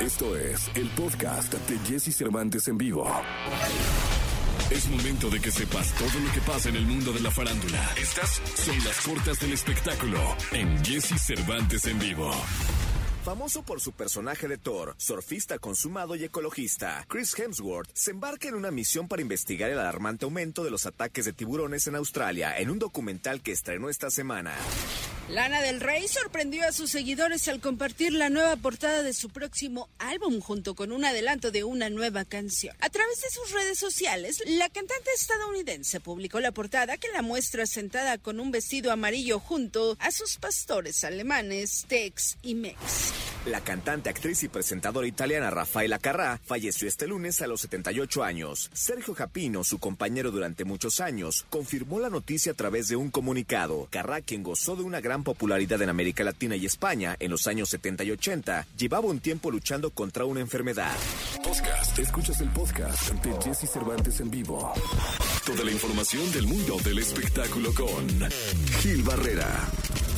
Esto es el podcast de Jesse Cervantes en vivo. Es momento de que sepas todo lo que pasa en el mundo de la farándula. Estas son las cortas del espectáculo en Jesse Cervantes en vivo. Famoso por su personaje de Thor, surfista consumado y ecologista, Chris Hemsworth se embarca en una misión para investigar el alarmante aumento de los ataques de tiburones en Australia en un documental que estrenó esta semana. Lana del Rey sorprendió a sus seguidores al compartir la nueva portada de su próximo álbum junto con un adelanto de una nueva canción. A través de sus redes sociales, la cantante estadounidense publicó la portada que la muestra sentada con un vestido amarillo junto a sus pastores alemanes Tex y Mex. La cantante, actriz y presentadora italiana Rafaela Carrà falleció este lunes a los 78 años. Sergio Japino, su compañero durante muchos años, confirmó la noticia a través de un comunicado. Carrà, quien gozó de una gran popularidad en América Latina y España en los años 70 y 80, llevaba un tiempo luchando contra una enfermedad. Podcast. Escuchas el podcast de Jesse Cervantes en vivo. Toda la información del mundo del espectáculo con Gil Barrera.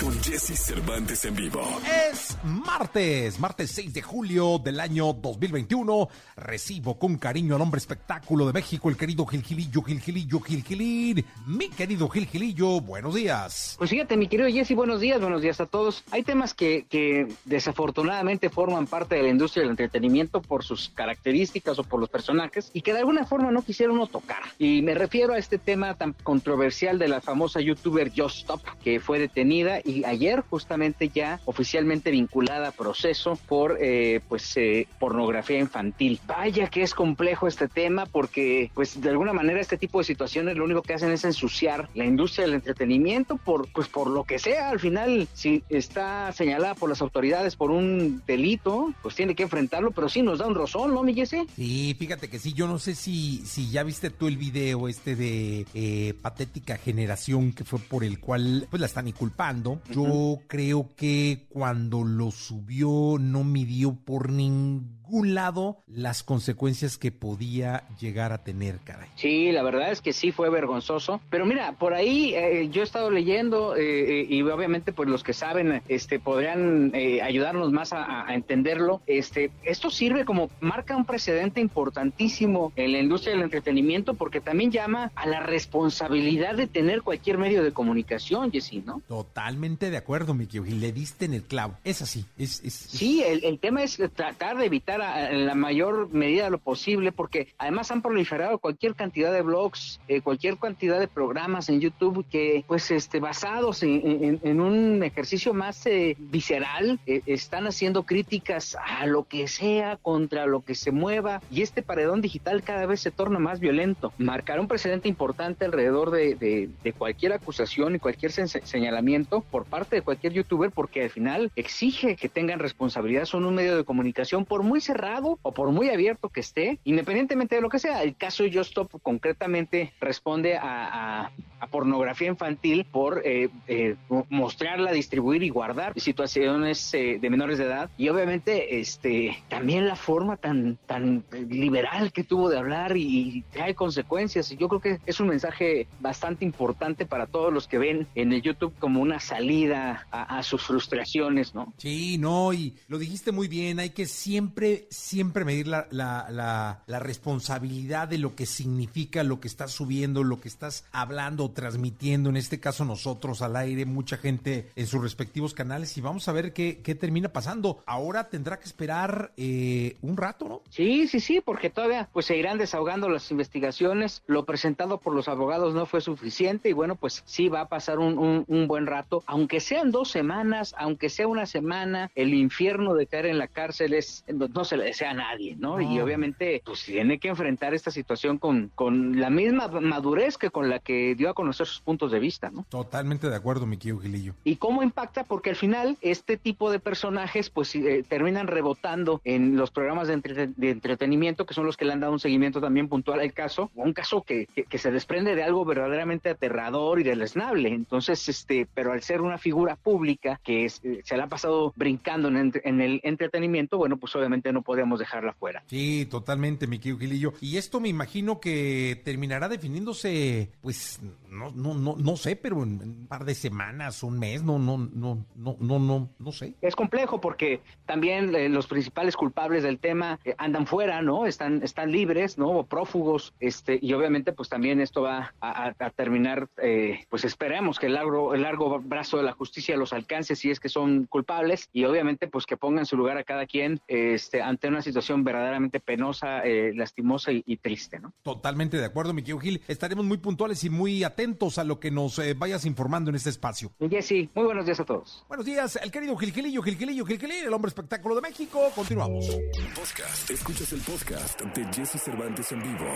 Con Jesse Cervantes en vivo. Es martes, martes 6 de julio del año 2021. Recibo con cariño al hombre espectáculo de México, el querido Gilgilillo, Gilgilillo, Gilgilín. Mi querido Gilgilillo, buenos días. Pues fíjate, mi querido Jesse, buenos días, buenos días a todos. Hay temas que, que desafortunadamente forman parte de la industria del entretenimiento por sus características o por los personajes y que de alguna forma no quisiera uno tocar. Y me refiero a este tema tan controversial de la famosa youtuber Just Stop, que fue detenida y ayer justamente ya oficialmente vinculada a proceso por eh, pues eh, pornografía infantil. Vaya que es complejo este tema porque pues de alguna manera este tipo de situaciones lo único que hacen es ensuciar la industria del entretenimiento por pues por lo que sea. Al final si está señalada por las autoridades por un delito, pues tiene que enfrentarlo, pero sí nos da un rozón, ¿no, mi Jesse? Sí, fíjate que sí, yo no sé si, si ya viste tú el video este de eh, Patética Generación que fue por el cual pues la están inculpando. Yo creo que cuando lo subió no midió por ningún lado las consecuencias que podía llegar a tener, caray. Sí, la verdad es que sí fue vergonzoso. Pero mira, por ahí eh, yo he estado leyendo eh, y obviamente pues los que saben este podrían eh, ayudarnos más a, a, entenderlo. Este, esto sirve como marca un precedente importantísimo en la industria del entretenimiento porque también llama a la responsabilidad de tener cualquier medio de comunicación, Jessy, ¿no? Totalmente de acuerdo, mi y le diste en el clavo. Es así. Sí, el, tema es tratar de evitar en la mayor medida lo posible, porque además han proliferado cualquier cantidad de blogs, eh, cualquier cantidad de programas en YouTube que, pues, este, basados en, un ejercicio más eh, visceral, eh, están haciendo críticas a lo que sea, contra lo que se mueva, y este paredón digital cada vez se torna más violento. Marcará un precedente importante alrededor de, de, de cualquier acusación y cualquier señalamiento por parte de cualquier youtuber, porque al final exige que tengan responsabilidad, son un medio de comunicación, por muy cerrado o por muy abierto que esté, independientemente de lo que sea. El caso de Just Stop concretamente responde a, a, a pornografía infantil por eh, eh, mostrarla, distribuir y guardar situaciones eh, de menores de edad y obviamente este también la forma tan tan liberal que tuvo de hablar y, y trae consecuencias. Y yo creo que es un mensaje bastante importante para todos los que ven en el YouTube como una salida a, a sus frustraciones, ¿no? Sí, no, y lo dijiste muy bien, hay que siempre siempre medir la, la, la, la, responsabilidad de lo que significa lo que estás subiendo, lo que estás hablando transmitiendo, en este caso nosotros al aire, mucha gente en sus respectivos canales, y vamos a ver qué, qué termina pasando. Ahora tendrá que esperar eh, un rato, ¿no? Sí, sí, sí, porque todavía pues se irán desahogando las investigaciones, lo presentado por los abogados no fue suficiente, y bueno, pues sí va a pasar un, un, un buen rato, aunque sean dos semanas, aunque sea una semana, el infierno de caer en la cárcel es, no se le desea a nadie, ¿no? Y obviamente, pues tiene que enfrentar esta situación con, con la misma madurez que con la que dio a conocer sus puntos de vista, ¿no? Totalmente de acuerdo, mi querido Gilillo. ¿Y cómo impacta? Porque al final, este tipo de personajes, pues eh, terminan rebotando en los programas de, entre de, entretenimiento, que son los que le han dado un seguimiento también puntual al caso, un caso que, que, que se desprende de algo verdaderamente aterrador y deleznable. Entonces, este, pero al ser una figura pública que es, eh, se la ha pasado brincando en, en el entretenimiento, bueno, pues obviamente no podemos dejarla fuera. Sí, totalmente, mi querido Gilillo. Y esto me imagino que terminará definiéndose, pues, no, no, no, no sé, pero en un par de semanas, un mes, no, no, no, no, no, no, no sé. Es complejo porque también eh, los principales culpables del tema eh, andan fuera, ¿no? Están, están libres, ¿no? O prófugos, este, y obviamente, pues también esto va a, terminar, eh, pues esperemos que el largo, el largo brazo de la justicia los alcance si es que son culpables, y obviamente, pues que pongan su lugar a cada quien, este, ante una situación verdaderamente penosa, lastimosa y, triste, ¿no? Totalmente de acuerdo, mi querido Gil. Estaremos muy puntuales y muy atentos a lo que nos vayas informando en este espacio. Jessy, muy buenos días a todos. Buenos días, el querido Gilgilillo, Gilgilillo, Gilgilillo, el hombre espectáculo de México. Continuamos. Podcast. Escuchas el podcast de Jesse Cervantes en vivo.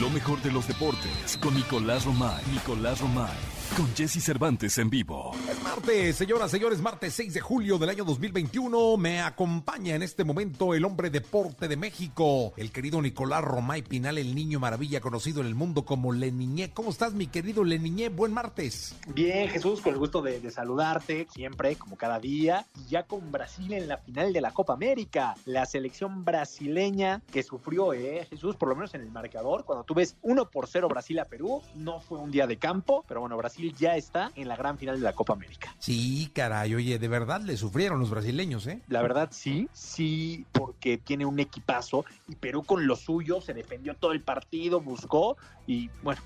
Lo mejor de los deportes con Nicolás Romay. Nicolás Romay con Jesse Cervantes en vivo. Es martes, señoras, señores, martes 6 de julio del año 2021. Me acompaña en este momento el hombre deporte de México, el querido Nicolás Romay Pinal, el niño maravilla conocido en el mundo como Leniñé. ¿Cómo estás, mi querido Leniñé? Buen martes. Bien, Jesús, con el gusto de, saludarte siempre, como cada día. ya con Brasil en la final de la Copa América. La selección brasileña que sufrió, eh, Jesús, por lo menos en el marcador. Cuando tú ves 1 por 0 Brasil a Perú, no fue un día de campo, pero bueno, Brasil ya está en la gran final de la Copa América. Sí, caray, oye, de verdad le sufrieron los brasileños, ¿eh? La verdad sí, sí, porque tiene un equipazo y Perú con lo suyo se defendió todo el partido, buscó y bueno,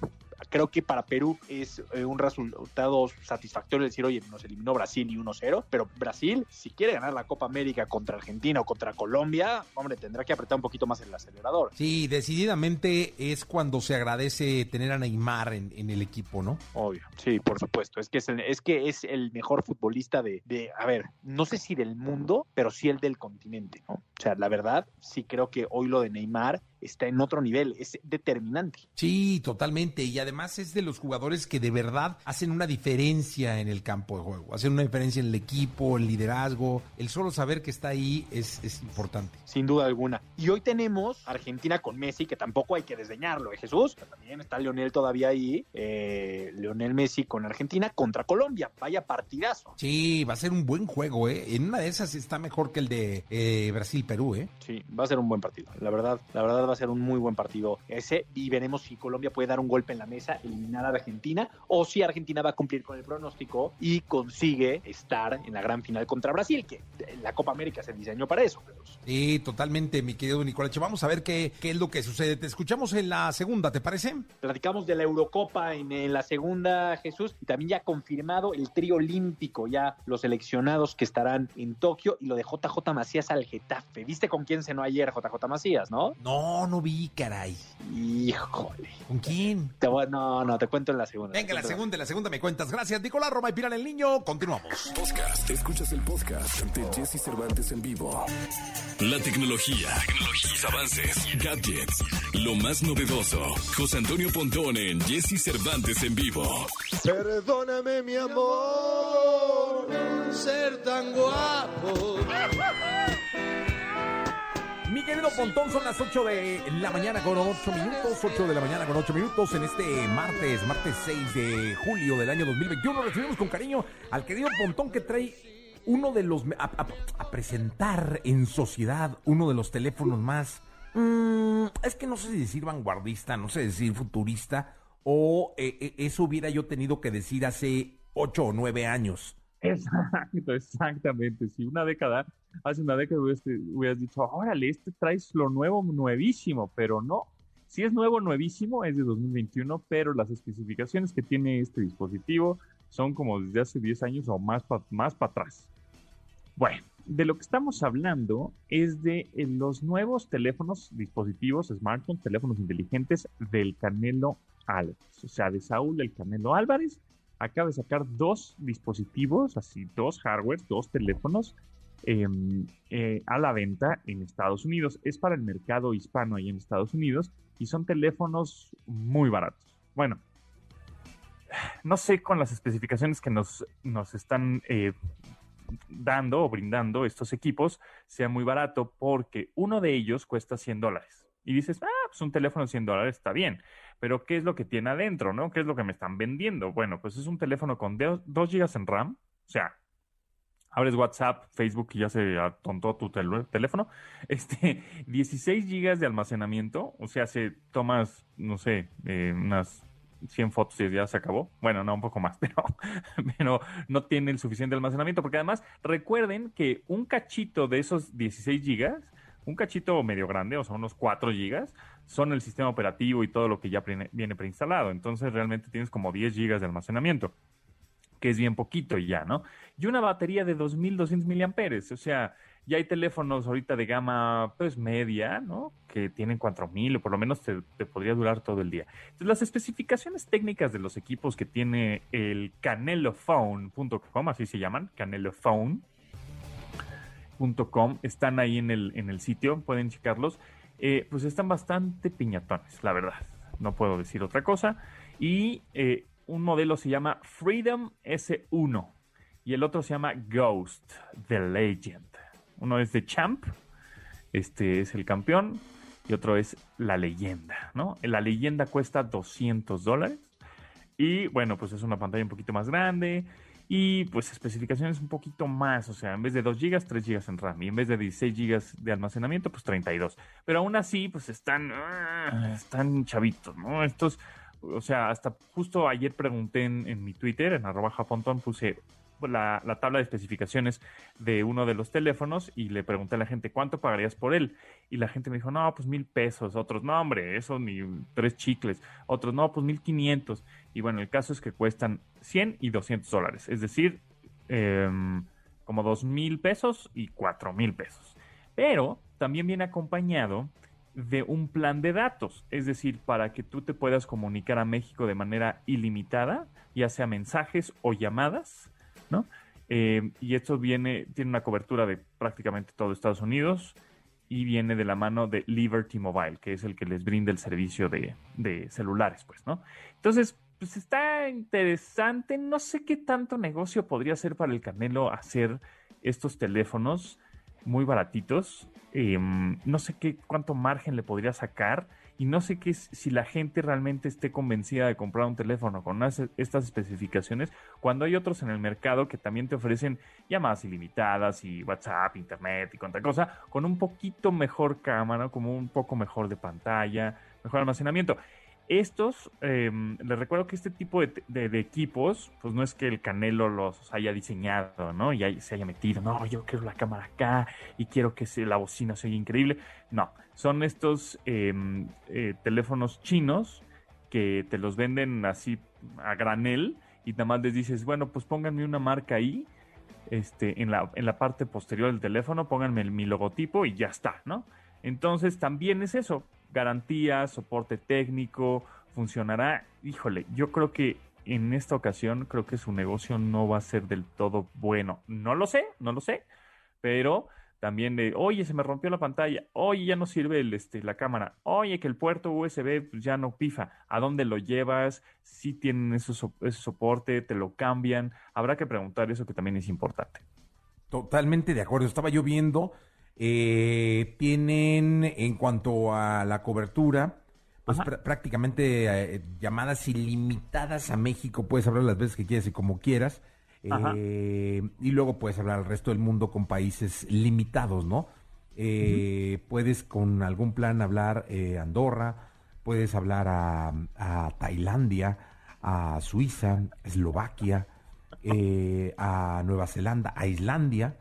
creo que para Perú es eh, un resultado satisfactorio decir, oye, nos eliminó Brasil y 1-0, pero Brasil, si quiere ganar la Copa América contra Argentina o contra Colombia, hombre, tendrá que apretar un poquito más el acelerador. Sí, decididamente es cuando se agradece tener a Neymar en, el equipo, ¿no? Obvio, sí, por supuesto. Es que es el, es que es el mejor futbolista de, de, a ver, no sé si del mundo, pero sí el del continente, ¿no? O sea, la verdad, sí creo que hoy lo de Neymar está en otro nivel, es determinante. Sí, totalmente. Y además es de los jugadores que de verdad hacen una diferencia en el campo de juego, hacen una diferencia en el equipo, el liderazgo. El solo saber que está ahí es, importante. Sin duda alguna. Y hoy tenemos Argentina con Messi, que tampoco hay que desdeñarlo, ¿eh, Jesús? También está Leonel todavía ahí. Eh, Leonel Messi con Argentina contra Colombia. Vaya partidazo. Sí, va a ser un buen juego, ¿eh? En una de esas está mejor que el de eh, Brasil-Perú, ¿eh? Sí, va a ser un buen partido. La verdad, la verdad va a ser un muy buen partido ese y veremos si Colombia puede dar un golpe en la mesa, eliminar a Argentina o si Argentina va a cumplir con el pronóstico y consigue estar en la gran final contra Brasil, que la Copa América se diseñó para eso. Sí, totalmente, mi querido Nicolás. Vamos a ver qué, qué es lo que sucede. Te escuchamos en la segunda, ¿te parece? Platicamos de la Eurocopa en, en la segunda, Jesús, y también ya confirmado el trío olímpico, ya los seleccionados que estarán en Tokio y lo de JJ Macías al Getafe. ¿Viste con quién cenó ayer JJ Macías, no? No, no vi, caray. Híjole. ¿Con quién? Te no, no, te cuento en la segunda. Venga, la segunda, la segunda me cuentas. Gracias, Nicolás Roma y Pilar el Niño. Continuamos. Podcast. Escuchas el podcast de Jesse Cervantes en vivo. La tecnología, tecnología, avances, gadgets, lo más novedoso. José Antonio Pontón en Jesse Cervantes en vivo. Perdóname, mi amor, ser tan guapo. Mi querido Pontón, son las 8 de la mañana con 8 minutos, 8 de la mañana con 8 minutos en este martes, martes 6 de julio del año 2021. Recibimos con cariño al querido Pontón que trae uno de los, a, presentar en sociedad uno de los teléfonos más, mm, es que no sé si decir vanguardista, no sé decir futurista, o eh, eh, eso hubiera yo tenido que decir hace 8 o 9 años. Exacto, exactamente. Si una década, hace una década hubieras, dicho, órale, este traes lo nuevo, nuevísimo, pero no. Si es nuevo, nuevísimo, es de 2021, pero las especificaciones que tiene este dispositivo son como desde hace 10 años o más para más atrás. Bueno, de lo que estamos hablando es de eh, los nuevos teléfonos, dispositivos, smartphones, teléfonos inteligentes del Canelo Álvarez. O sea, de Saúl el Canelo Álvarez acaba de sacar dos dispositivos, así dos hardware, dos teléfonos em, eh, a la venta en Estados Unidos. Es para el mercado hispano ahí en Estados Unidos y son teléfonos muy baratos. Bueno, no sé con las especificaciones que nos, nos están eh, dando o brindando estos equipos sea muy barato porque uno de ellos cuesta 100 dólares. Y dices, ah, pues un teléfono de 100 dólares está bien. Pero ¿qué es lo que tiene adentro, no? ¿Qué es lo que me están vendiendo? Bueno, pues es un teléfono con 2 GB en RAM, o sea, abres WhatsApp, Facebook y ya se atontó tu teléfono. Este, 16 gigas de almacenamiento, o sea, se tomas, no sé, eh, unas 100 fotos y ya se acabó. Bueno, no, un poco más, pero, pero no tiene el suficiente almacenamiento, porque además recuerden que un cachito de esos 16 gigas, un cachito medio grande, o sea, unos 4 gigas, son el sistema operativo y todo lo que ya viene preinstalado. Entonces realmente tienes como 10 gigas de almacenamiento que es bien poquito ya, ¿no? Y una batería de 2200 miliamperes, o sea, ya hay teléfonos ahorita de gama pues media, ¿no? Que tienen 4000 o por lo menos te, podría durar todo el día. Entonces, las especificaciones técnicas de los equipos que tiene el canelophone.com, así se llaman, están ahí en el, en el sitio, pueden checarlos. Eh, pues están bastante piñatones, la verdad. No puedo decir otra cosa. Y eh, un modelo se llama Freedom S1 y el otro se llama Ghost, The Legend. Uno es de Champ, este es el campeón, y otro es la leyenda, ¿no? La leyenda cuesta 200 dólares. Y bueno, pues es una pantalla un poquito más grande. Y pues especificaciones un poquito más, o sea, en vez de 2 GB, 3 GB en RAM. Y en vez de 16 GB de almacenamiento, pues 32. Pero aún así, pues están, ah, están chavitos, ¿no? Estos o sea, hasta justo ayer pregunté en, mi Twitter, en arroba japontón, puse la, tabla de especificaciones de uno de los teléfonos y le pregunté a la gente, ¿cuánto pagarías por él? Y la gente me dijo, no, pues mil pesos. Otros, no, hombre, eso ni tres chicles. Otros, no, pues mil quinientos. Y bueno, el caso es que cuestan 100 y 200 dólares. Es decir, em, como dos mil pesos y cuatro mil pesos. Pero también viene acompañado de un plan de datos, es decir, para que tú te puedas comunicar a México de manera ilimitada, ya sea mensajes o llamadas, ¿no? Eh, y esto viene, tiene una cobertura de prácticamente todo Estados Unidos y viene de la mano de Liberty Mobile, que es el que les brinda el servicio de, de celulares, pues, ¿no? Entonces, pues está interesante, no sé qué tanto negocio podría ser para el Canelo hacer estos teléfonos muy baratitos. Em, no sé qué cuánto margen le podría sacar y no sé qué si la gente realmente esté convencida de comprar un teléfono con estas especificaciones cuando hay otros en el mercado que también te ofrecen llamadas ilimitadas y WhatsApp, internet y cuanta cosa con un poquito mejor cámara, como un poco mejor de pantalla, mejor almacenamiento. Estos, em, les recuerdo que este tipo de, equipos, pues no es que el Canelo los haya diseñado, ¿no? Y se haya metido, no, yo quiero la cámara acá y quiero que se, la bocina sea increíble. No, son estos em, eh, teléfonos chinos que te los venden así a granel y nada más les dices, bueno, pues pónganme una marca ahí, este, en la, en la parte posterior del teléfono, pónganme mi logotipo y ya está, ¿no? Entonces también es eso, garantía, soporte técnico, funcionará. Híjole, yo creo que en esta ocasión creo que su negocio no va a ser del todo bueno. No lo sé, no lo sé, pero también de, oye, se me rompió la pantalla, oye, ya no sirve el, este, la cámara, oye, que el puerto USB pues, ya no pifa, ¿a dónde lo llevas? Si tienen ese soporte, te lo cambian, habrá que preguntar eso que también es importante. Totalmente de acuerdo, estaba yo viendo eh, tienen, en cuanto a la cobertura, pues prácticamente eh, llamadas ilimitadas a México. Puedes hablar las veces que quieras y como quieras. Eh, y luego puedes hablar al resto del mundo con países limitados, ¿no? Eh, puedes con algún plan hablar Andorra, puedes hablar a, a, Tailandia, a Suiza, Eslovaquia, a Nueva Zelanda, a Islandia.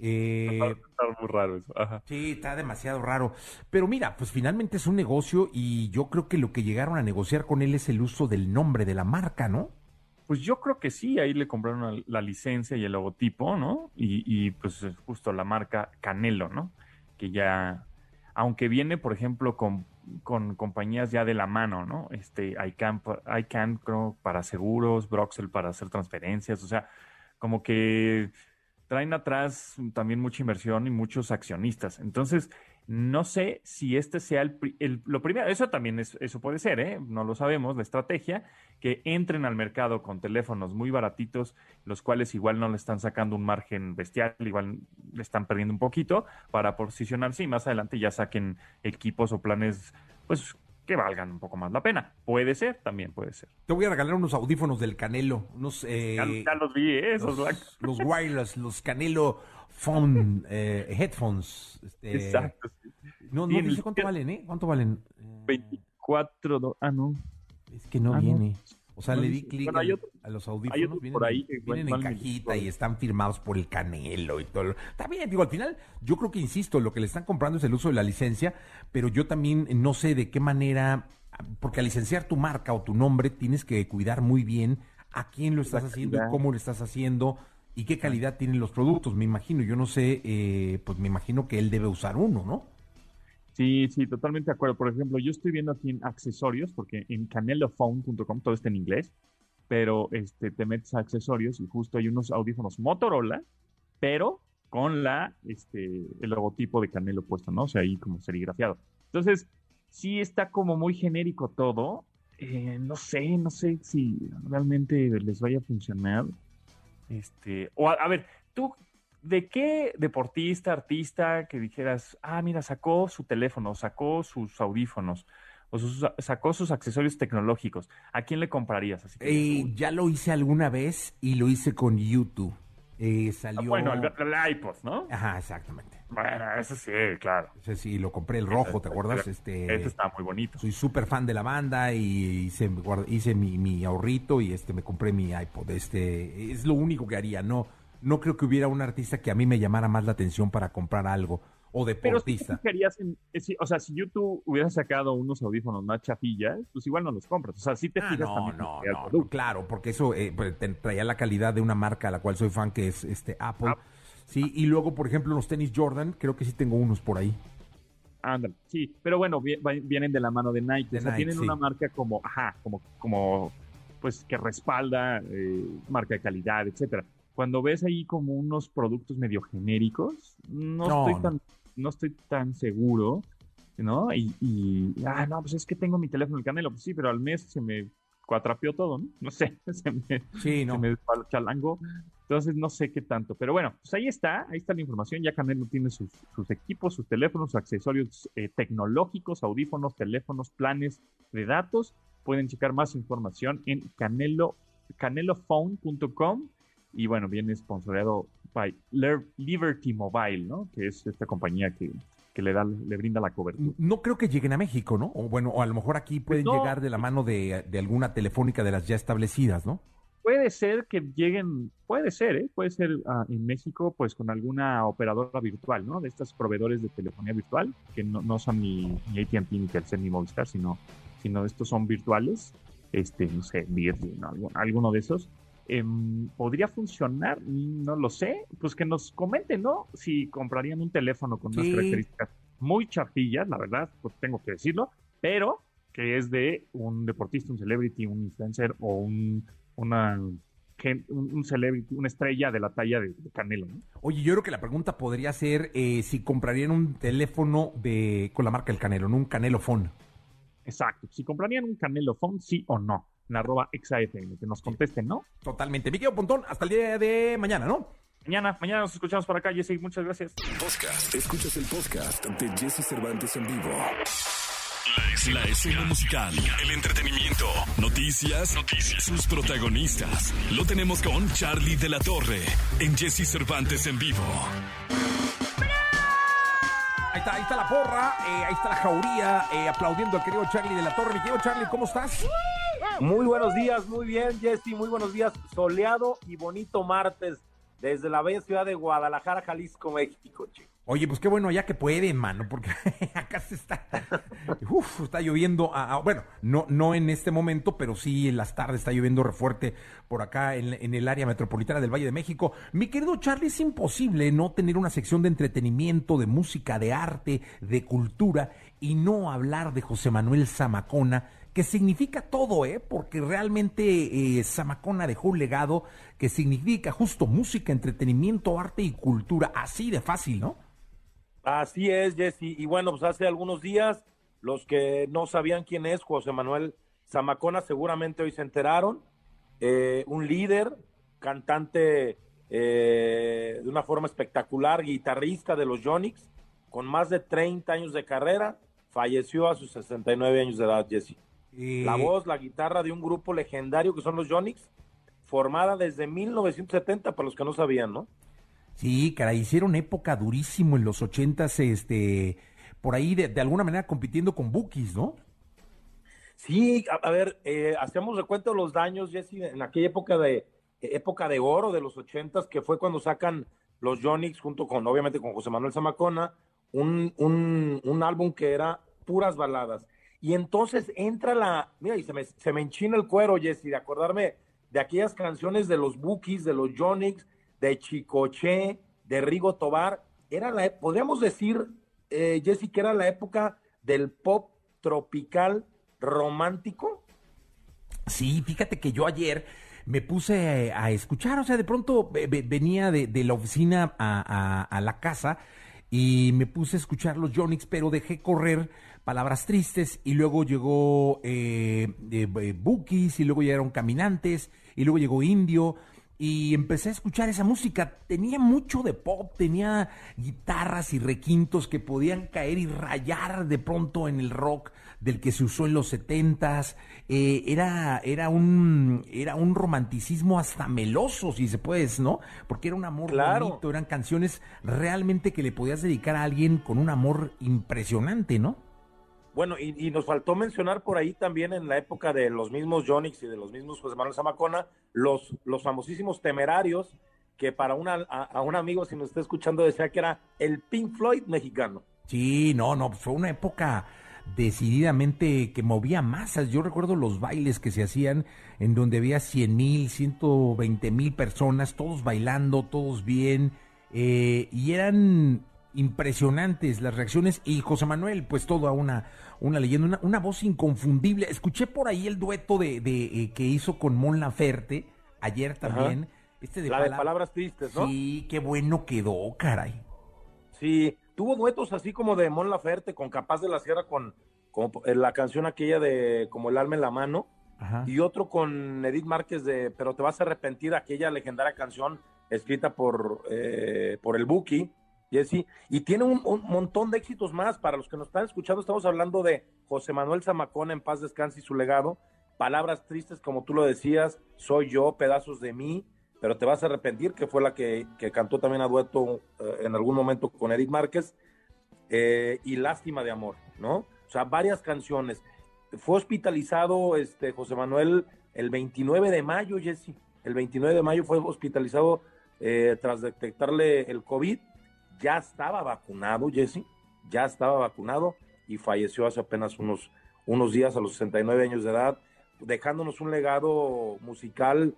Eh, está, muy raro eso. Sí, está demasiado raro. Pero mira, pues finalmente es un negocio y yo creo que lo que llegaron a negociar con él es el uso del nombre de la marca, ¿no? Pues yo creo que sí, ahí le compraron la licencia y el logotipo, ¿no? Y, y pues justo la marca Canelo, ¿no? Que ya, aunque viene, por ejemplo, con, con compañías ya de la mano, ¿no? Este, ICANN, ICANN creo, para seguros, Broxel para hacer transferencias, o sea, como que traen atrás también mucha inversión y muchos accionistas. Entonces, no sé si este sea el, lo primero, eso también es, eso puede ser, ¿eh? no lo sabemos, la estrategia, que entren al mercado con teléfonos muy baratitos, los cuales igual no le están sacando un margen bestial, igual le están perdiendo un poquito para posicionarse y más adelante ya saquen equipos o planes, pues que valgan un poco más la pena. Puede ser, también puede ser. Te voy a regalar unos audífonos del Canelo, unos... Eh, ya, ya, los vi, ¿eh? esos los, los wireless, los Canelo Phone eh, Headphones. Este, Exacto. No, no dice cuánto valen, ¿eh? ¿Cuánto valen? 24, ah, no. Es que no Ah, no. O sea, No le di clic Bueno, a los audífonos. Vienen, por ahí vienen en cajita y están firmados por el Canelo y todo. lo- Está bien, digo, al final, yo creo que, insisto, lo que le están comprando es el uso de la licencia, pero yo también no sé de qué manera, porque al licenciar tu marca o tu nombre, tienes que cuidar muy bien a quién lo estás haciendo y cómo lo estás haciendo y qué calidad tienen los productos. Me imagino, yo no sé, eh, pues me imagino que él debe usar uno, ¿no? Sí, sí, totalmente de acuerdo. Por ejemplo, yo estoy viendo aquí en accesorios, porque en canelophone.com todo está en inglés, pero este, te metes a accesorios y justo hay unos audífonos Motorola, pero con la, este, el logotipo de Canelo puesto, ¿no? O sea, ahí como serigrafiado. Entonces, sí está como muy genérico todo. Eh, no sé, no sé si realmente les vaya a funcionar. Este, o a, a ver, tú, ¿de qué deportista, artista que dijeras, ah, mira, sacó su teléfono, sacó sus audífonos, o sus- sacó sus accesorios tecnológicos? ¿A quién le comprarías? Así que, Eh, ya lo hice alguna vez y lo hice con YouTube. Eh, ah, salió... bueno, el, el iPod, ¿no? Ajá, exactamente. Bueno, eso sí, claro. Ese sí, lo compré el rojo, ¿te acuerdas? Este, Este está muy bonito. soy súper fan de la banda y hice, hice mi, mi ahorrito y este me compré mi iPod. Este es lo único que haría. No, no creo que hubiera un artista que a mí me llamara más la atención para comprar algo o Pero si deportista. te fijarías en, eh, si- o sea, si YouTube hubiera sacado unos audífonos más chafillas, pues igual no los compras. O sea, si te Ah, fijas no, también no, no, producto. claro, porque eso eh, pues, te- traía la calidad de una marca a la cual soy fan, que es este Apple. Apple. Sí, y luego, por ejemplo, los tenis Jordan, creo que sí tengo unos por ahí. Ándale, sí, pero bueno, vi- vienen de la mano de Nike, De o sea, Nike, tienen sí. una marca como, ajá, como, como, pues que respalda eh, marca de calidad, etcétera. Cuando ves ahí como unos productos medio genéricos, no, No, estoy tan, no estoy tan seguro, ¿no? Y, y, ah, no, pues es que tengo mi teléfono el Canelo, pues sí, pero al mes se me cuatrapeó todo, ¿no? No sé, se me, Sí, no. se me chalango. Entonces no sé qué tanto. Pero bueno, pues ahí está, ahí está la información. Ya Canelo tiene sus, sus equipos, sus teléfonos, sus accesorios eh, tecnológicos, audífonos, teléfonos, planes de datos. Pueden checar más información en Canelo, canelophone.com. Y bueno, viene sponsoreado by Liberty Mobile, ¿no? Que es esta compañía que, que le, da, le brinda la cobertura. No creo que lleguen a México, ¿no? O bueno, o a lo mejor aquí pueden No. llegar de la mano de, de alguna telefónica de las ya establecidas, ¿no? Puede ser que lleguen, puede ser, ¿eh? Puede ser ah, en México, pues con alguna operadora virtual, ¿no? De estos proveedores de telefonía virtual, que no, no son ni, ni AT&T, ni Telcel, ni Movistar, sino, sino estos son virtuales, este, no sé, Virgin, algo- alguno de esos. Em, ¿Podría funcionar? No lo sé. Pues que nos comenten, ¿no? Si comprarían un teléfono con unas Sí. características muy chafillas, la verdad, pues tengo que decirlo, pero que es de un deportista, un celebrity, un influencer o un, una, un, celebrity, una estrella de la talla de, de Canelo, ¿no? Oye, yo creo que la pregunta podría ser eh, si comprarían un teléfono de con la marca El Canelo, no un Canelo Phone. Exacto. Si comprarían un Canelo Phone, sí o no. En arroba exafm, que nos contesten, ¿no? Totalmente. Miguel Pontón, hasta el día de mañana, ¿no? Mañana, mañana nos escuchamos por acá, Jesse. Muchas gracias. Podcast. Escuchas el podcast de Jesse Cervantes en vivo. La escena, la escena musical, el entretenimiento, noticias, noticias, sus protagonistas. Lo tenemos con Charlie de la Torre en Jesse Cervantes en vivo. Ahí está, ahí está la porra, eh, ahí está la jauría, eh, aplaudiendo al querido Charlie de la Torre. Mi querido Charlie, ¿cómo estás? Muy buenos días, muy bien, Jesse, muy buenos días. Soleado y bonito martes desde la bella ciudad de Guadalajara, Jalisco, México. Oye, pues qué bueno, ya que pueden, mano, porque acá se está, uf, está lloviendo, ah, bueno, no, no en este momento, pero sí en las tardes está lloviendo re fuerte por acá en, en el área metropolitana del Valle de México. Mi querido Charlie, es imposible no tener una sección de entretenimiento, de música, de arte, de cultura y no hablar de José Manuel Zamacona, que significa todo, ¿eh? Porque realmente eh, Zamacona dejó un legado que significa justo música, entretenimiento, arte y cultura, así de fácil, ¿no? Así es, Jesse. Y bueno, pues hace algunos días, los que no sabían quién es José Manuel Zamacona seguramente hoy se enteraron. Eh, un líder, cantante eh, de una forma espectacular, guitarrista de los Yonix, con más de 30 años de carrera, falleció a sus 69 años de edad, Jesse. La voz, la guitarra de un grupo legendario que son los Jonix, formada desde 1970, para los que no sabían, ¿no? Sí, caray, hicieron época durísimo en los ochentas, este, por ahí de, de alguna manera compitiendo con Bookies, ¿no? Sí, a, a ver, eh, hacemos recuento de los daños, Jesse, en aquella época de época de oro de los ochentas, que fue cuando sacan los Jonix junto con, obviamente, con José Manuel Zamacona, un, un, un álbum que era puras baladas. Y entonces entra la, mira, y se me, se me enchina el cuero, Jesse, de acordarme de aquellas canciones de los Bookies, de los Jonix, de Chicoche, de Rigo Tobar. Era la, podríamos decir, eh, Jesse, que era la época del pop tropical romántico. Sí, fíjate que yo ayer me puse a escuchar, o sea, de pronto ve- ve- venía de, de la oficina a, a- a la casa y me puse a escuchar los Jonix, pero dejé correr palabras tristes y luego llegó eh, eh, eh, Bookies y luego llegaron Caminantes y luego llegó Indio y empecé a escuchar esa música. Tenía mucho de pop, tenía guitarras y requintos que podían caer y rayar de pronto en el rock del que se usó en los setentas. Eh, era, era un, era un romanticismo hasta meloso, si se puede, ¿no? Porque era un amor Claro. bonito, eran canciones realmente que le podías dedicar a alguien con un amor impresionante, ¿no? Bueno, y, y nos faltó mencionar por ahí también en la época de los mismos Jonix y de los mismos José Manuel Zamacona, los, los famosísimos temerarios, que para una, a, un amigo, si nos está escuchando, decía que era el Pink Floyd mexicano. Sí, no, no, fue una época decididamente que movía masas. Yo recuerdo los bailes que se hacían en donde había 100 mil, 120 mil personas, todos bailando, todos bien, eh, y eran impresionantes las reacciones y José Manuel, pues toda una, una leyenda, una, una voz inconfundible. Escuché por ahí el dueto de, de, eh, que hizo con Mon Laferte ayer también. Este de la de palabras tristes, ¿no? Sí, qué bueno quedó, caray. Sí, tuvo duetos así como de Mon Laferte con Capaz de la Sierra con, con eh, la canción aquella de Como el alma en la mano Ajá. y otro con Edith Márquez de Pero te vas a arrepentir, aquella legendaria canción escrita por, eh, por el Buki, Jesse, y tiene un, montón de éxitos más. Para los que nos están escuchando, estamos hablando de José Manuel Zamacón, en paz descanse y su legado, Palabras tristes, como tú lo decías, Soy yo, Pedazos de mí, pero te vas a arrepentir, que fue la que, que cantó también a dueto eh, en algún momento con Edith Márquez, eh, y Lástima de Amor, ¿no? O sea, varias canciones. Fue hospitalizado este José Manuel el 29 de mayo, Jesse. El 29 de mayo fue hospitalizado eh, tras detectarle el COVID. Ya estaba vacunado, Jesse. Ya estaba vacunado y falleció hace apenas unos, unos días a los 69 años de edad, dejándonos un legado musical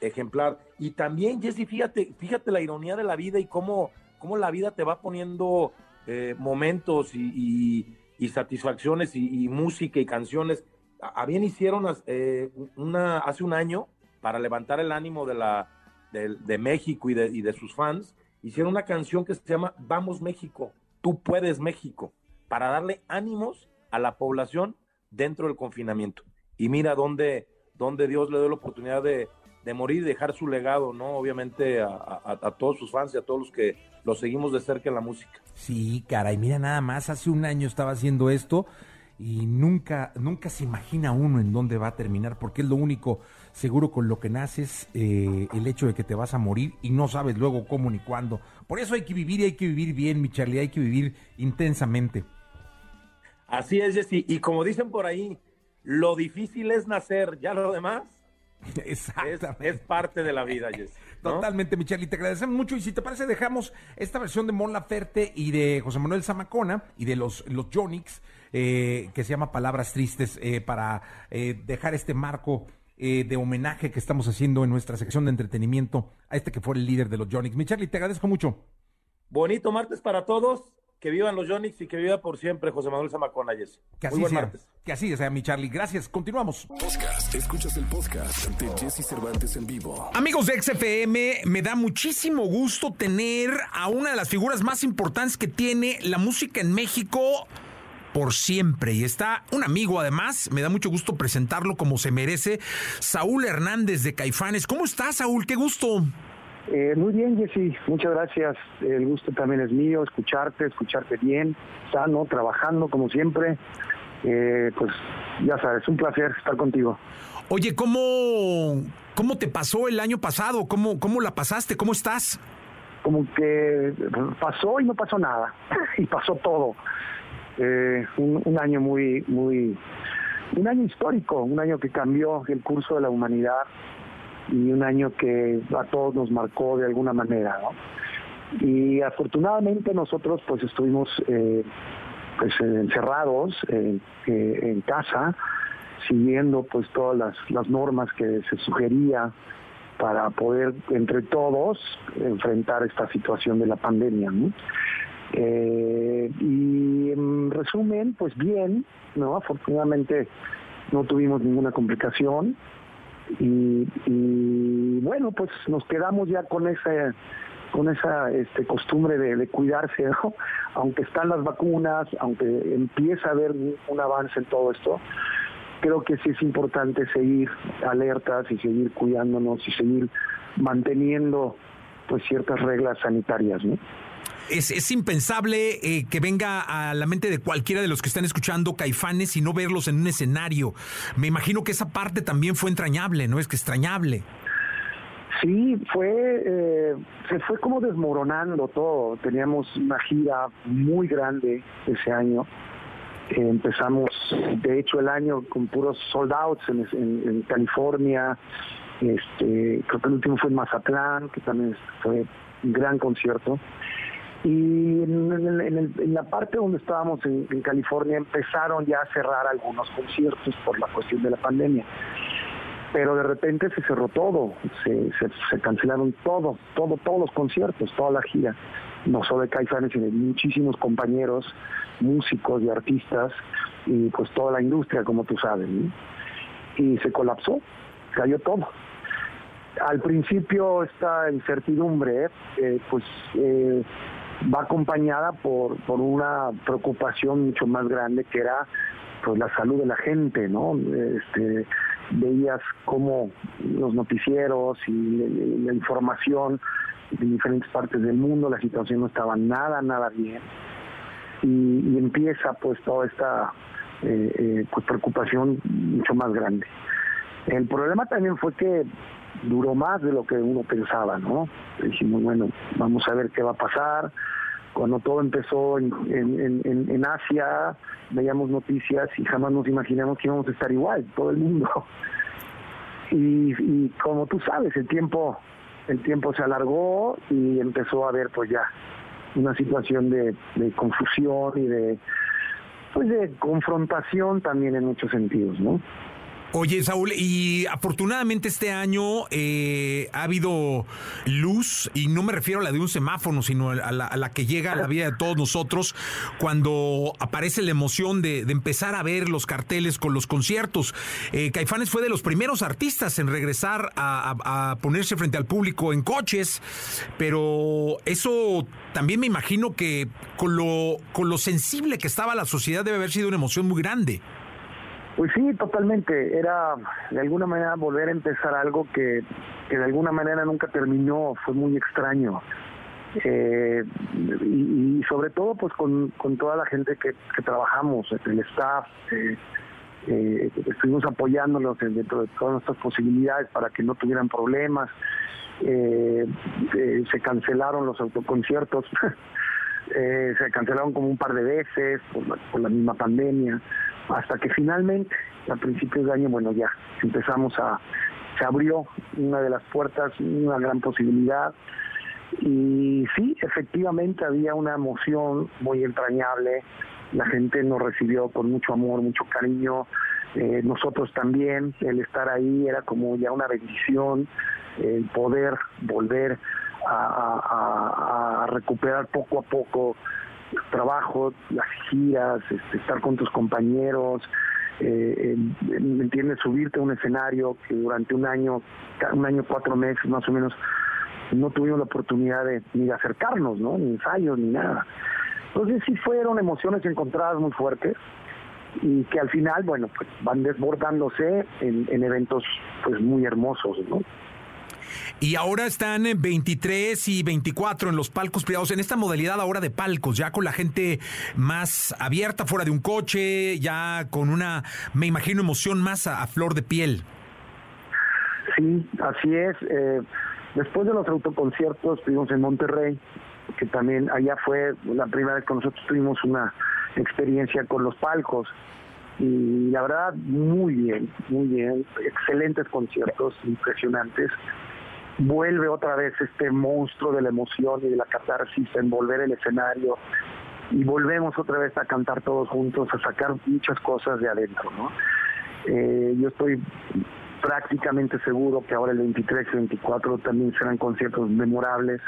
ejemplar. Y también, Jesse, fíjate, fíjate la ironía de la vida y cómo, cómo la vida te va poniendo eh, momentos y, satisfacciones y, música y canciones. A, bien hicieron eh, una, hace un año para levantar el ánimo de, la, de México y de, y de sus fans. Hicieron una canción que se llama Vamos México, tú puedes México, para darle ánimos a la población dentro del confinamiento. Y mira dónde, dónde Dios le dio la oportunidad de, morir y dejar su legado, ¿no? Obviamente a, todos sus fans y a todos los que lo seguimos de cerca en la música. Sí, caray, mira nada más, hace un año estaba haciendo esto y nunca, nunca se imagina uno en dónde va a terminar, porque es lo único seguro con lo que naces, eh, el hecho de que te vas a morir y no sabes luego cómo ni cuándo. Por eso hay que vivir y hay que vivir bien, mi Charlie, hay que vivir intensamente. Así es, Jessy. Y como dicen por ahí, lo difícil es nacer, ya lo demás es, Exactamente. es parte de la vida, Jessy. ¿no? Totalmente, mi Charlie, te agradecemos mucho y si te parece dejamos esta versión de Mon Laferte y de José Manuel Zamacona y de los, los Jonix, eh, que se llama Palabras Tristes, eh, para eh, dejar este marco eh, de homenaje que estamos haciendo en nuestra sección de entretenimiento a este que fue el líder de los Jonix. Mi Charlie, te agradezco mucho. Bonito martes para todos. Que vivan los Jonix y que viva por siempre José Manuel Zamacona, Jessy. Que Muy así buen sea. martes. Que así sea, mi Charlie. Gracias. Continuamos. Podcast. Escuchas el podcast de Jesse Cervantes en vivo. Amigos de XFM, me da muchísimo gusto tener a una de las figuras más importantes que tiene la música en México por siempre. Y está un amigo además, me da mucho gusto presentarlo como se merece, Saúl Hernández de Caifanes. ¿Cómo estás, Saúl? Qué gusto. Eh, muy bien, Jessy, muchas gracias. El gusto también es mío, escucharte, escucharte bien, sano, trabajando como siempre. Eh, pues ya sabes, un placer estar contigo. Oye, ¿cómo, cómo te pasó el año pasado? ¿Cómo, ¿Cómo la pasaste? ¿Cómo estás? Como que pasó y no pasó nada, y pasó todo. Eh, un, año muy, muy, un año histórico, un año que cambió el curso de la humanidad y un año que a todos nos marcó de alguna manera. Y afortunadamente nosotros pues estuvimos eh, pues encerrados eh, en casa, siguiendo pues todas las, normas que se sugería para poder entre todos enfrentar esta situación de la pandemia. Eh, y en resumen, pues bien, no, afortunadamente no tuvimos ninguna complicación y, bueno, pues nos quedamos ya con esa con esa este, costumbre de, de cuidarse, ¿no? aunque están las vacunas, aunque empieza a haber un avance en todo esto, creo que sí es importante seguir alertas y seguir cuidándonos y seguir manteniendo pues ciertas reglas sanitarias, ¿no? Es, es impensable eh, que venga a la mente de cualquiera de los que están escuchando Caifanes y no verlos en un escenario. Me imagino que esa parte también fue entrañable, ¿no? Es que extrañable. Sí, fue, eh, se fue como desmoronando todo. Teníamos una gira muy grande ese año. Empezamos, de hecho, el año con puros sold outs en California. Este, creo que el último fue en Mazatlán, que también fue un gran concierto. Y en, la parte donde estábamos en, California empezaron ya a cerrar algunos conciertos por la cuestión de la pandemia. Pero de repente se cerró todo, se, cancelaron todo, todo, todos los conciertos, toda la gira, no solo de Caifanes, sino de muchísimos compañeros, músicos y artistas, y pues toda la industria, como tú sabes, y se colapsó, cayó todo. Al principio esta incertidumbre, eh, pues eh, va acompañada por, por una preocupación mucho más grande que era pues la salud de la gente, ¿no? Este, veías cómo los noticieros y la, información de diferentes partes del mundo, la situación no estaba nada, nada bien. Y, y empieza pues toda esta eh, eh, pues, preocupación mucho más grande. El problema también fue que duró más de lo que uno pensaba, ¿no? Dijimos, bueno, vamos a ver qué va a pasar. Cuando todo empezó en, Asia, veíamos noticias y jamás nos imaginamos que íbamos a estar igual, todo el mundo. Y, y como tú sabes, el tiempo, el tiempo se alargó y empezó a haber pues ya una situación de, de confusión y de pues de confrontación también en muchos sentidos, ¿no? Oye, Saúl, y afortunadamente este año eh, ha habido luz, y no me refiero a la de un semáforo, sino a la, que llega a la vida de todos nosotros cuando aparece la emoción de, empezar a ver los carteles con los conciertos. Eh, Caifanes fue de los primeros artistas en regresar a, a- a ponerse frente al público en coches, pero eso también me imagino que con lo, con lo sensible que estaba la sociedad debe haber sido una emoción muy grande. Pues sí, totalmente. Era de alguna manera volver a empezar algo que, que de alguna manera nunca terminó. Fue muy extraño. Eh, y, sobre todo pues con, con toda la gente que, que trabajamos, el staff, eh, eh, estuvimos apoyándolos dentro de todas nuestras posibilidades para que no tuvieran problemas. Eh, eh, se cancelaron los autoconciertos, eh, se cancelaron como un par de veces por la misma pandemia, hasta que finalmente, a principios de año, bueno, ya empezamos a, se abrió una de las puertas, una gran posibilidad. Y sí, efectivamente había una emoción muy entrañable, la gente nos recibió con mucho amor, mucho cariño, eh, nosotros también, el estar ahí era como ya una bendición, el poder volver a, recuperar poco a poco trabajo, las giras, este, estar con tus compañeros, eh, eh, ¿me entiendes? Subirte a un escenario que durante un año, un año, cuatro meses más o menos, no tuvimos la oportunidad de ni de acercarnos, ¿no? Ni ensayos, ni nada. Entonces sí fueron emociones encontradas muy fuertes y que al final, bueno, pues van desbordándose en, en eventos pues muy hermosos, ¿no? Y ahora están en 23 y 24 en los palcos privados, en esta modalidad ahora de palcos, ya con la gente más abierta fuera de un coche, ya con una, me imagino, emoción más a, flor de piel. Sí, así es. Eh, después de los autoconciertos estuvimos en Monterrey, que también allá fue la primera vez que nosotros tuvimos una experiencia con los palcos y la verdad muy bien, muy bien, excelentes conciertos, impresionantes. Vuelve otra vez este monstruo de la emoción y de la catarsis a envolver el escenario y volvemos otra vez a cantar todos juntos, a sacar muchas cosas de adentro, ¿no? Eh, yo estoy prácticamente seguro que ahora el 23 y 24 también serán conciertos memorables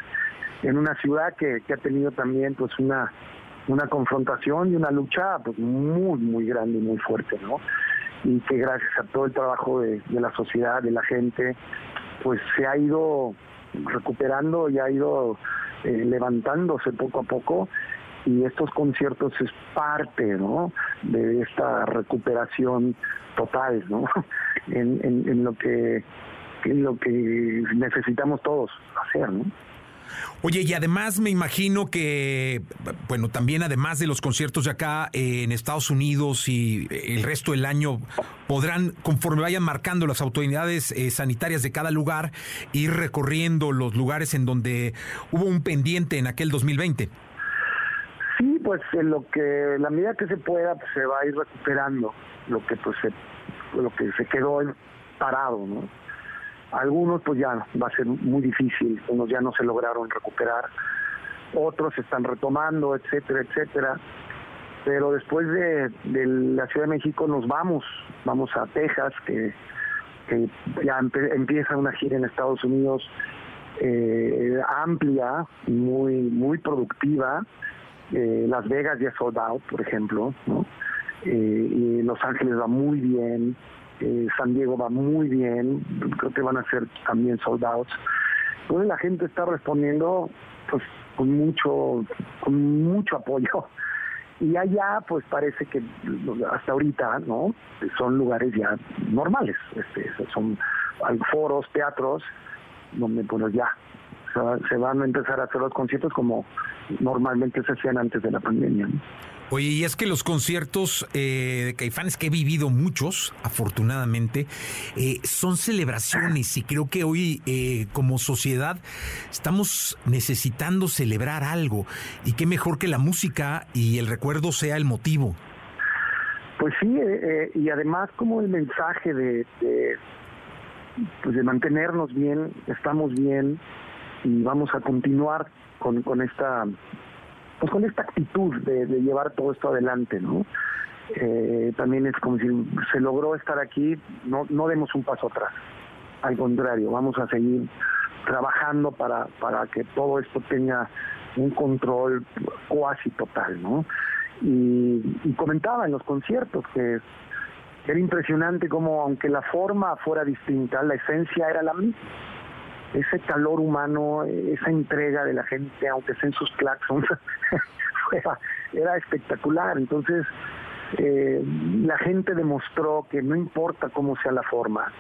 en una ciudad que, que ha tenido también pues una una confrontación y una lucha pues muy, muy grande y muy fuerte, ¿no? Y que gracias a todo el trabajo de, la sociedad, de la gente, pues se ha ido recuperando y ha ido eh, levantándose poco a poco y estos conciertos es parte ¿no? de esta recuperación total ¿no? en, lo que en lo que necesitamos todos hacer. Oye, y además me imagino que, bueno, también además de los conciertos de acá en Estados Unidos y el resto del año, podrán, conforme vayan marcando las autoridades eh, sanitarias de cada lugar, ir recorriendo los lugares en donde hubo un pendiente en aquel 2020. Sí, pues en lo que, la medida que se pueda, pues, se va a ir recuperando lo que pues lo que se quedó parado, ¿no? Algunos pues ya va a ser muy difícil, unos ya no se lograron recuperar, otros están retomando, etcétera, etcétera. Pero después de, la Ciudad de México nos vamos, vamos a Texas, que, ya empieza una gira en Estados Unidos eh, amplia, muy, muy productiva. Eh, Las Vegas ya sold out, por ejemplo. Eh, y Los Ángeles va muy bien, eh, San Diego va muy bien, creo que van a ser también soldados. Entonces la gente está respondiendo pues con mucho, con mucho apoyo. Y allá pues parece que hasta ahorita, ¿no? Son lugares ya normales, este, son foros, teatros, donde pues ya se van a empezar a hacer los conciertos como normalmente se hacían antes de la pandemia. Oye, y es que los conciertos eh, de Caifanes, que he vivido muchos, afortunadamente, eh, son celebraciones y creo que hoy eh, como sociedad estamos necesitando celebrar algo y qué mejor que la música y el recuerdo sea el motivo. Pues sí, y además como el mensaje de, de, pues de mantenernos bien, estamos bien y vamos a continuar con, con esta pues con esta actitud de, llevar todo esto adelante, ¿no? Eh, también es como si se logró estar aquí, no, demos un paso atrás. Al contrario, vamos a seguir trabajando para, para que todo esto tenga un control cuasi total, ¿no? Y, comentaba en los conciertos que era impresionante como aunque la forma fuera distinta, la esencia era la misma ese calor humano, esa entrega de la gente, aunque sea en sus claxons, era, espectacular. Entonces, eh, la gente demostró que no importa cómo sea la forma,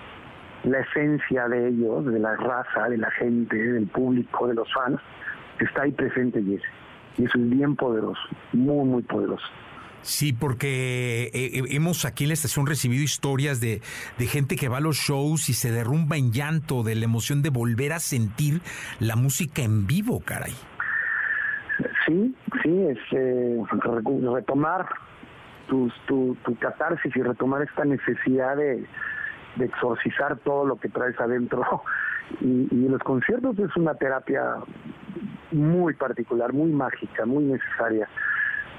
la esencia de ellos, de la raza, de la gente, del público, de los fans, está ahí presente y Y eso es bien poderoso, muy, muy poderoso. Sí, porque eh, eh, hemos aquí en la estación recibido historias de, gente que va a los shows y se derrumba en llanto de la emoción de volver a sentir la música en vivo, caray. Sí, sí, es eh, retomar tu, tu, catarsis y retomar esta necesidad de, exorcizar todo lo que traes adentro. Y, y los conciertos es una terapia muy particular, muy mágica, muy necesaria.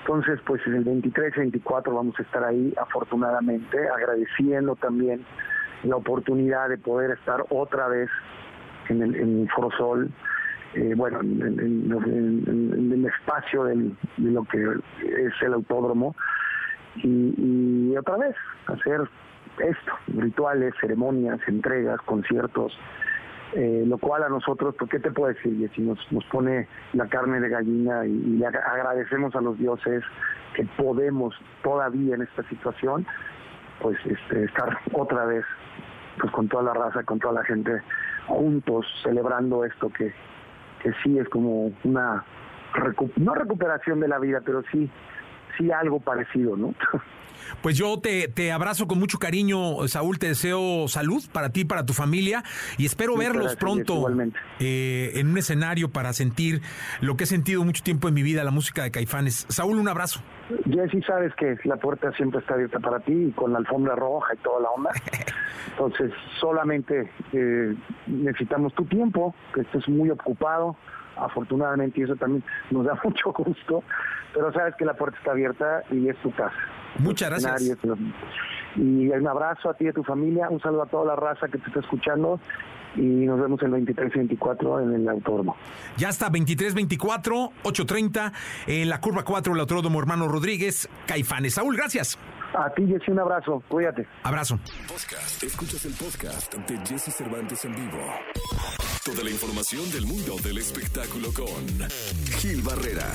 Entonces, pues en el 23 y 24 vamos a estar ahí, afortunadamente, agradeciendo también la oportunidad de poder estar otra vez en el, Forosol, eh, bueno, en, el espacio de lo que es el autódromo, y otra vez hacer esto, rituales, ceremonias, entregas, conciertos, eh, lo cual a nosotros, ¿por qué te puedo decir? Si nos, nos pone la carne de gallina y, le agradecemos a los dioses que podemos todavía en esta situación, pues este, estar otra vez pues con toda la raza, con toda la gente juntos celebrando esto que, que sí es como una, no recuperación de la vida, pero sí, sí algo parecido, ¿no? Pues yo te, te, abrazo con mucho cariño, Saúl. Te deseo salud para ti, para tu familia y espero verlos pronto eh, en un escenario para sentir lo que he sentido mucho tiempo en mi vida, la música de Caifanes. Saúl, un abrazo. Jessy, sabes que la puerta siempre está abierta para ti y con la alfombra roja y toda la onda. Entonces, solamente eh, necesitamos tu tiempo, que estés muy ocupado afortunadamente y eso también nos da mucho gusto, pero sabes que la puerta está abierta y es tu casa. Muchas gracias. Y un abrazo a ti y a tu familia, un saludo a toda la raza que te está escuchando y nos vemos el 23-24 en el autódromo. Ya está, 23-24, 8.30 en la curva 4, el autódromo hermano Rodríguez, Caifanes. Saúl, gracias. A ti, Jessy, un abrazo. Cuídate. Abrazo. Escuchas el podcast de Jesse Cervantes en vivo. Toda la información del mundo del espectáculo con Gil Barrera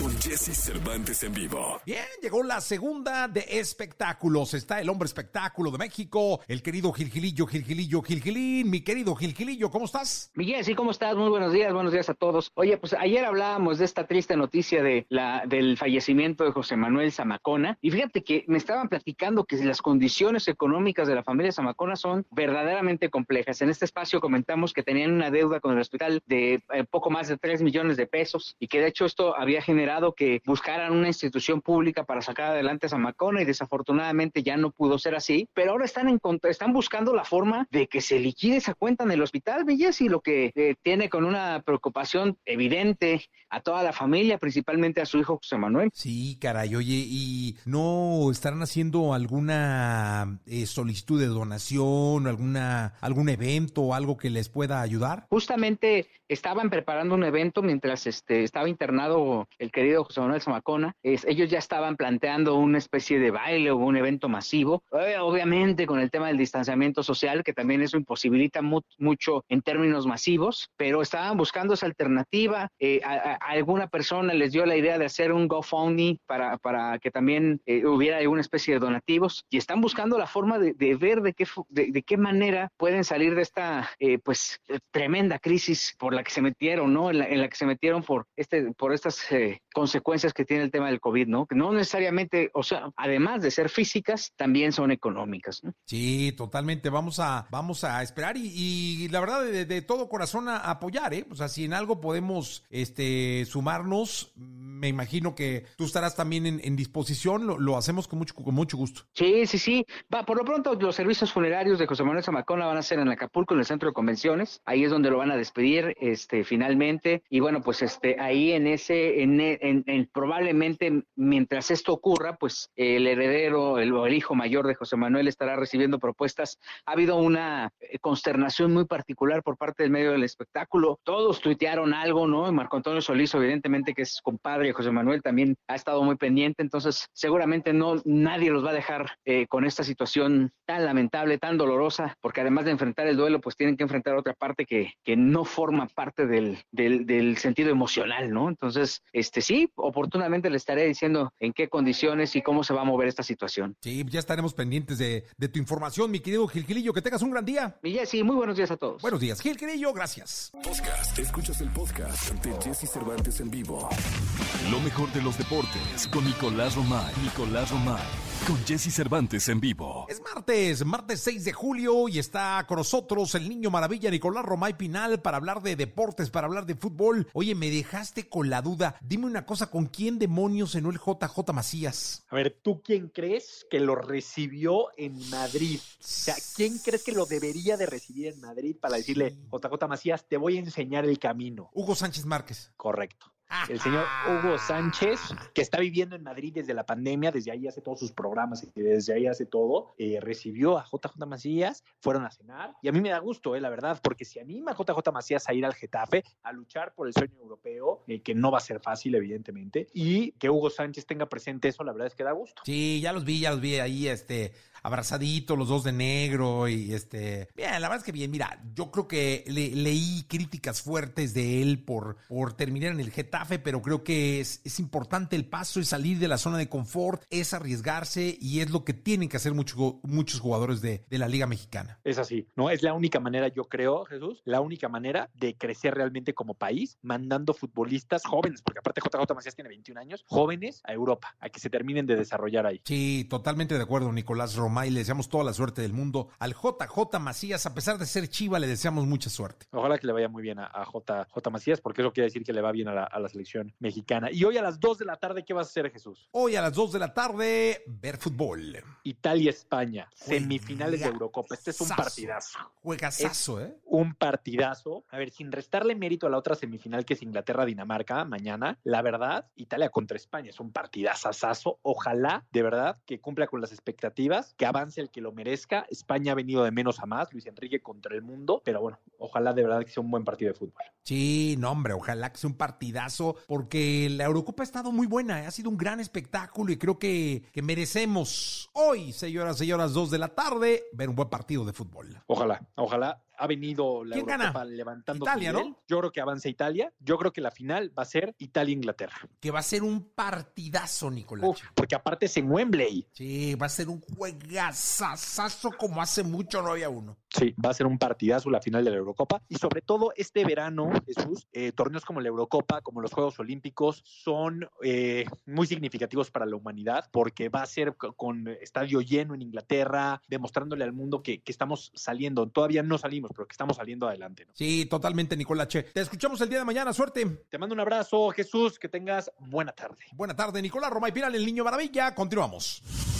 con Jesse Cervantes en vivo. Bien, llegó la segunda de espectáculos. Está el hombre espectáculo de México, el querido Gilgilillo, Gilgilillo, Gilgilín. Mi querido Gilgilillo, ¿cómo estás? Mi Jesse, ¿cómo estás? Muy buenos días, buenos días a todos. Oye, pues ayer hablábamos de esta triste noticia de la, del fallecimiento de José Manuel Zamacona. Y fíjate que me estaban platicando que las condiciones económicas de la familia Zamacona son verdaderamente complejas. En este espacio comentamos que tenían una deuda con el hospital de eh, poco más de 3 millones de pesos y que de hecho esto había generado que buscaran una institución pública para sacar adelante a Zamacona y desafortunadamente ya no pudo ser así, pero ahora están en están buscando la forma de que se liquide esa cuenta en el hospital, Villas, y lo que eh, tiene con una preocupación evidente a toda la familia, principalmente a su hijo José Manuel. Sí, caray, oye, ¿y no estarán haciendo alguna eh, solicitud de donación, alguna algún evento o algo que les pueda ayudar? Justamente estaban preparando un evento mientras este estaba internado el querido José Manuel Zamacona, ellos ya estaban planteando una especie de baile o un evento masivo, eh, obviamente con el tema del distanciamiento social, que también eso imposibilita mucho en términos masivos, pero estaban buscando esa alternativa. Eh, a, alguna persona les dio la idea de hacer un GoFundMe para, para que también eh, hubiera alguna especie de donativos y están buscando la forma de, ver de qué, de, qué manera pueden salir de esta pues tremenda crisis por la que se metieron, ¿no? En la, en la que se metieron por, este, por estas consecuencias que tiene el tema del COVID, ¿no? Que no necesariamente, o sea, además de ser físicas, también son económicas, ¿no? Sí, totalmente. Vamos a, vamos a esperar y, la verdad, de, todo corazón a, apoyar, ¿eh? O sea, si en algo podemos este, sumarnos, me imagino que tú estarás también en, disposición, lo, hacemos con mucho, con mucho gusto. Sí, sí, sí. Va, por lo pronto, los servicios funerarios de José Manuel Zamacona van a ser en Acapulco, en el centro de convenciones. Ahí es donde lo van a despedir, este, finalmente. Y bueno, pues este, ahí en ese, en en, probablemente mientras esto ocurra, pues el heredero el, el hijo mayor de José Manuel estará recibiendo propuestas. Ha habido una eh, consternación muy particular por parte del medio del espectáculo. Todos tuitearon algo, ¿no? Marco Antonio Solís, evidentemente, que es compadre de José Manuel, también ha estado muy pendiente. Entonces, seguramente no nadie los va a dejar eh, con esta situación tan lamentable, tan dolorosa, porque además de enfrentar el duelo, pues tienen que enfrentar otra parte que, que no forma parte del, del, del sentido emocional, ¿no? Entonces, este sí, oportunamente le estaré diciendo en qué condiciones y cómo se va a mover esta situación. Sí, ya estaremos pendientes de, tu información, mi querido Gilquilillo. Que tengas un gran día. Mi Jessy, muy buenos días a todos. Buenos días, Gilquilillo, gracias. Podcast. Escuchas el podcast de Jesse Cervantes en vivo. Lo mejor de los deportes con Nicolás Romay. Nicolás Romay con Jesse Cervantes en vivo. Es martes, martes 6 de julio y está con nosotros el niño maravilla Nicolás Romay Pinal para hablar de deportes, para hablar de fútbol. Oye, me dejaste con la duda. Dime una cosa, ¿con quién demonios cenó el JJ Macías? A ver, ¿tú quién crees que lo recibió en Madrid? O sea, ¿quién crees que lo debería de recibir en Madrid para decirle, JJ Macías, te voy a enseñar el camino? Hugo Sánchez Márquez. Correcto el señor Hugo Sánchez, que está viviendo en Madrid desde la pandemia, desde ahí hace todos sus programas y desde ahí hace todo, eh, recibió a JJ Macías, fueron a cenar, y a mí me da gusto, eh, la verdad, porque si anima a JJ Macías a ir al Getafe, a luchar por el sueño europeo, eh, que no va a ser fácil, evidentemente, y que Hugo Sánchez tenga presente eso, la verdad es que da gusto. Sí, ya los vi, ya los vi ahí, este, abrazaditos, los dos de negro y este, bien, la verdad es que bien, mira, yo creo que leí críticas fuertes de él por, por terminar en el Getafe pero creo que es, es importante el paso, es salir de la zona de confort, es arriesgarse y es lo que tienen que hacer muchos, muchos jugadores de, de la Liga Mexicana. Es así, ¿no? Es la única manera, yo creo, Jesús, la única manera de crecer realmente como país, mandando futbolistas jóvenes, porque aparte JJ Macías tiene 21 años, jóvenes a Europa, a que se terminen de desarrollar ahí. Sí, totalmente de acuerdo, Nicolás Roma, y le deseamos toda la suerte del mundo al JJ Macías, a pesar de ser chiva, le deseamos mucha suerte. Ojalá que le vaya muy bien a, a JJ Macías, porque eso quiere decir que le va bien a la, a la selección mexicana. Y hoy a las 2 de la tarde, ¿qué vas a hacer, Jesús? Hoy a las 2 de la tarde, ver fútbol. Italia-España, semifinales de Eurocopa. Este es un partidazo. Juegazazo, ¿eh? Un partidazo. A ver, sin restarle mérito a la otra semifinal que es Inglaterra-Dinamarca mañana, la verdad, Italia contra España es un partidazazazo. Ojalá, de verdad, que cumpla con las expectativas, que avance el que lo merezca. España ha venido de menos a más, Luis Enrique contra el mundo, pero bueno, ojalá de verdad que sea un buen partido de fútbol. Sí, no, hombre, ojalá que sea un partidazo, porque la Eurocopa ha estado muy buena, ¿eh? ha sido un gran espectáculo y creo que, que merecemos hoy, señoras, señoras, dos de la tarde, ver un buen partido de fútbol. Ojalá, ojalá. Ha venido la ¿Quién Eurocopa gana? levantando Italia, nivel. ¿no? Yo creo que avanza Italia. Yo creo que la final va a ser Italia-Inglaterra. Que va a ser un partidazo, Nicolás. Uf, porque aparte es en Wembley. Sí, va a ser un juegazazazo como hace mucho no había uno. Sí, va a ser un partidazo la final de la Eurocopa. Y sobre todo este verano, Jesús, eh, torneos como la Eurocopa, como los Juegos Olímpicos, son eh, muy significativos para la humanidad porque va a ser co- con estadio lleno en Inglaterra, demostrándole al mundo que, que estamos saliendo. Todavía no salimos, pero que estamos saliendo adelante. ¿no? Sí, totalmente, Nicolache. Te escuchamos el día de mañana, suerte. Te mando un abrazo, Jesús, que tengas buena tarde. Buena tarde, Nicolás Roma y Piral, el niño maravilla. Continuamos.